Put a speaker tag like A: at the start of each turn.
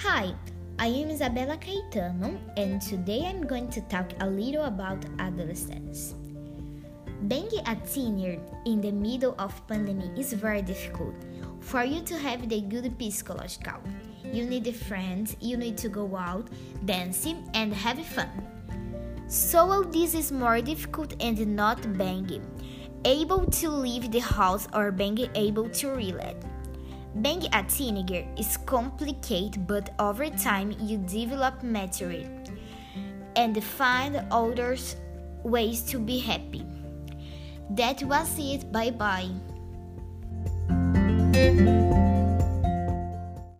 A: Hi, I am Isabela Caetano, and today I'm going to talk a little about adolescence. Being a teenager in the middle of pandemic is very difficult. For you to have the good psychological, you need friends, you need to go out, dancing, and have fun. So all this is more difficult and not being able to leave the house or being able to relax. Being a teenager is complicated, but over time you develop maturity and find other ways to be happy. That was it. Bye bye.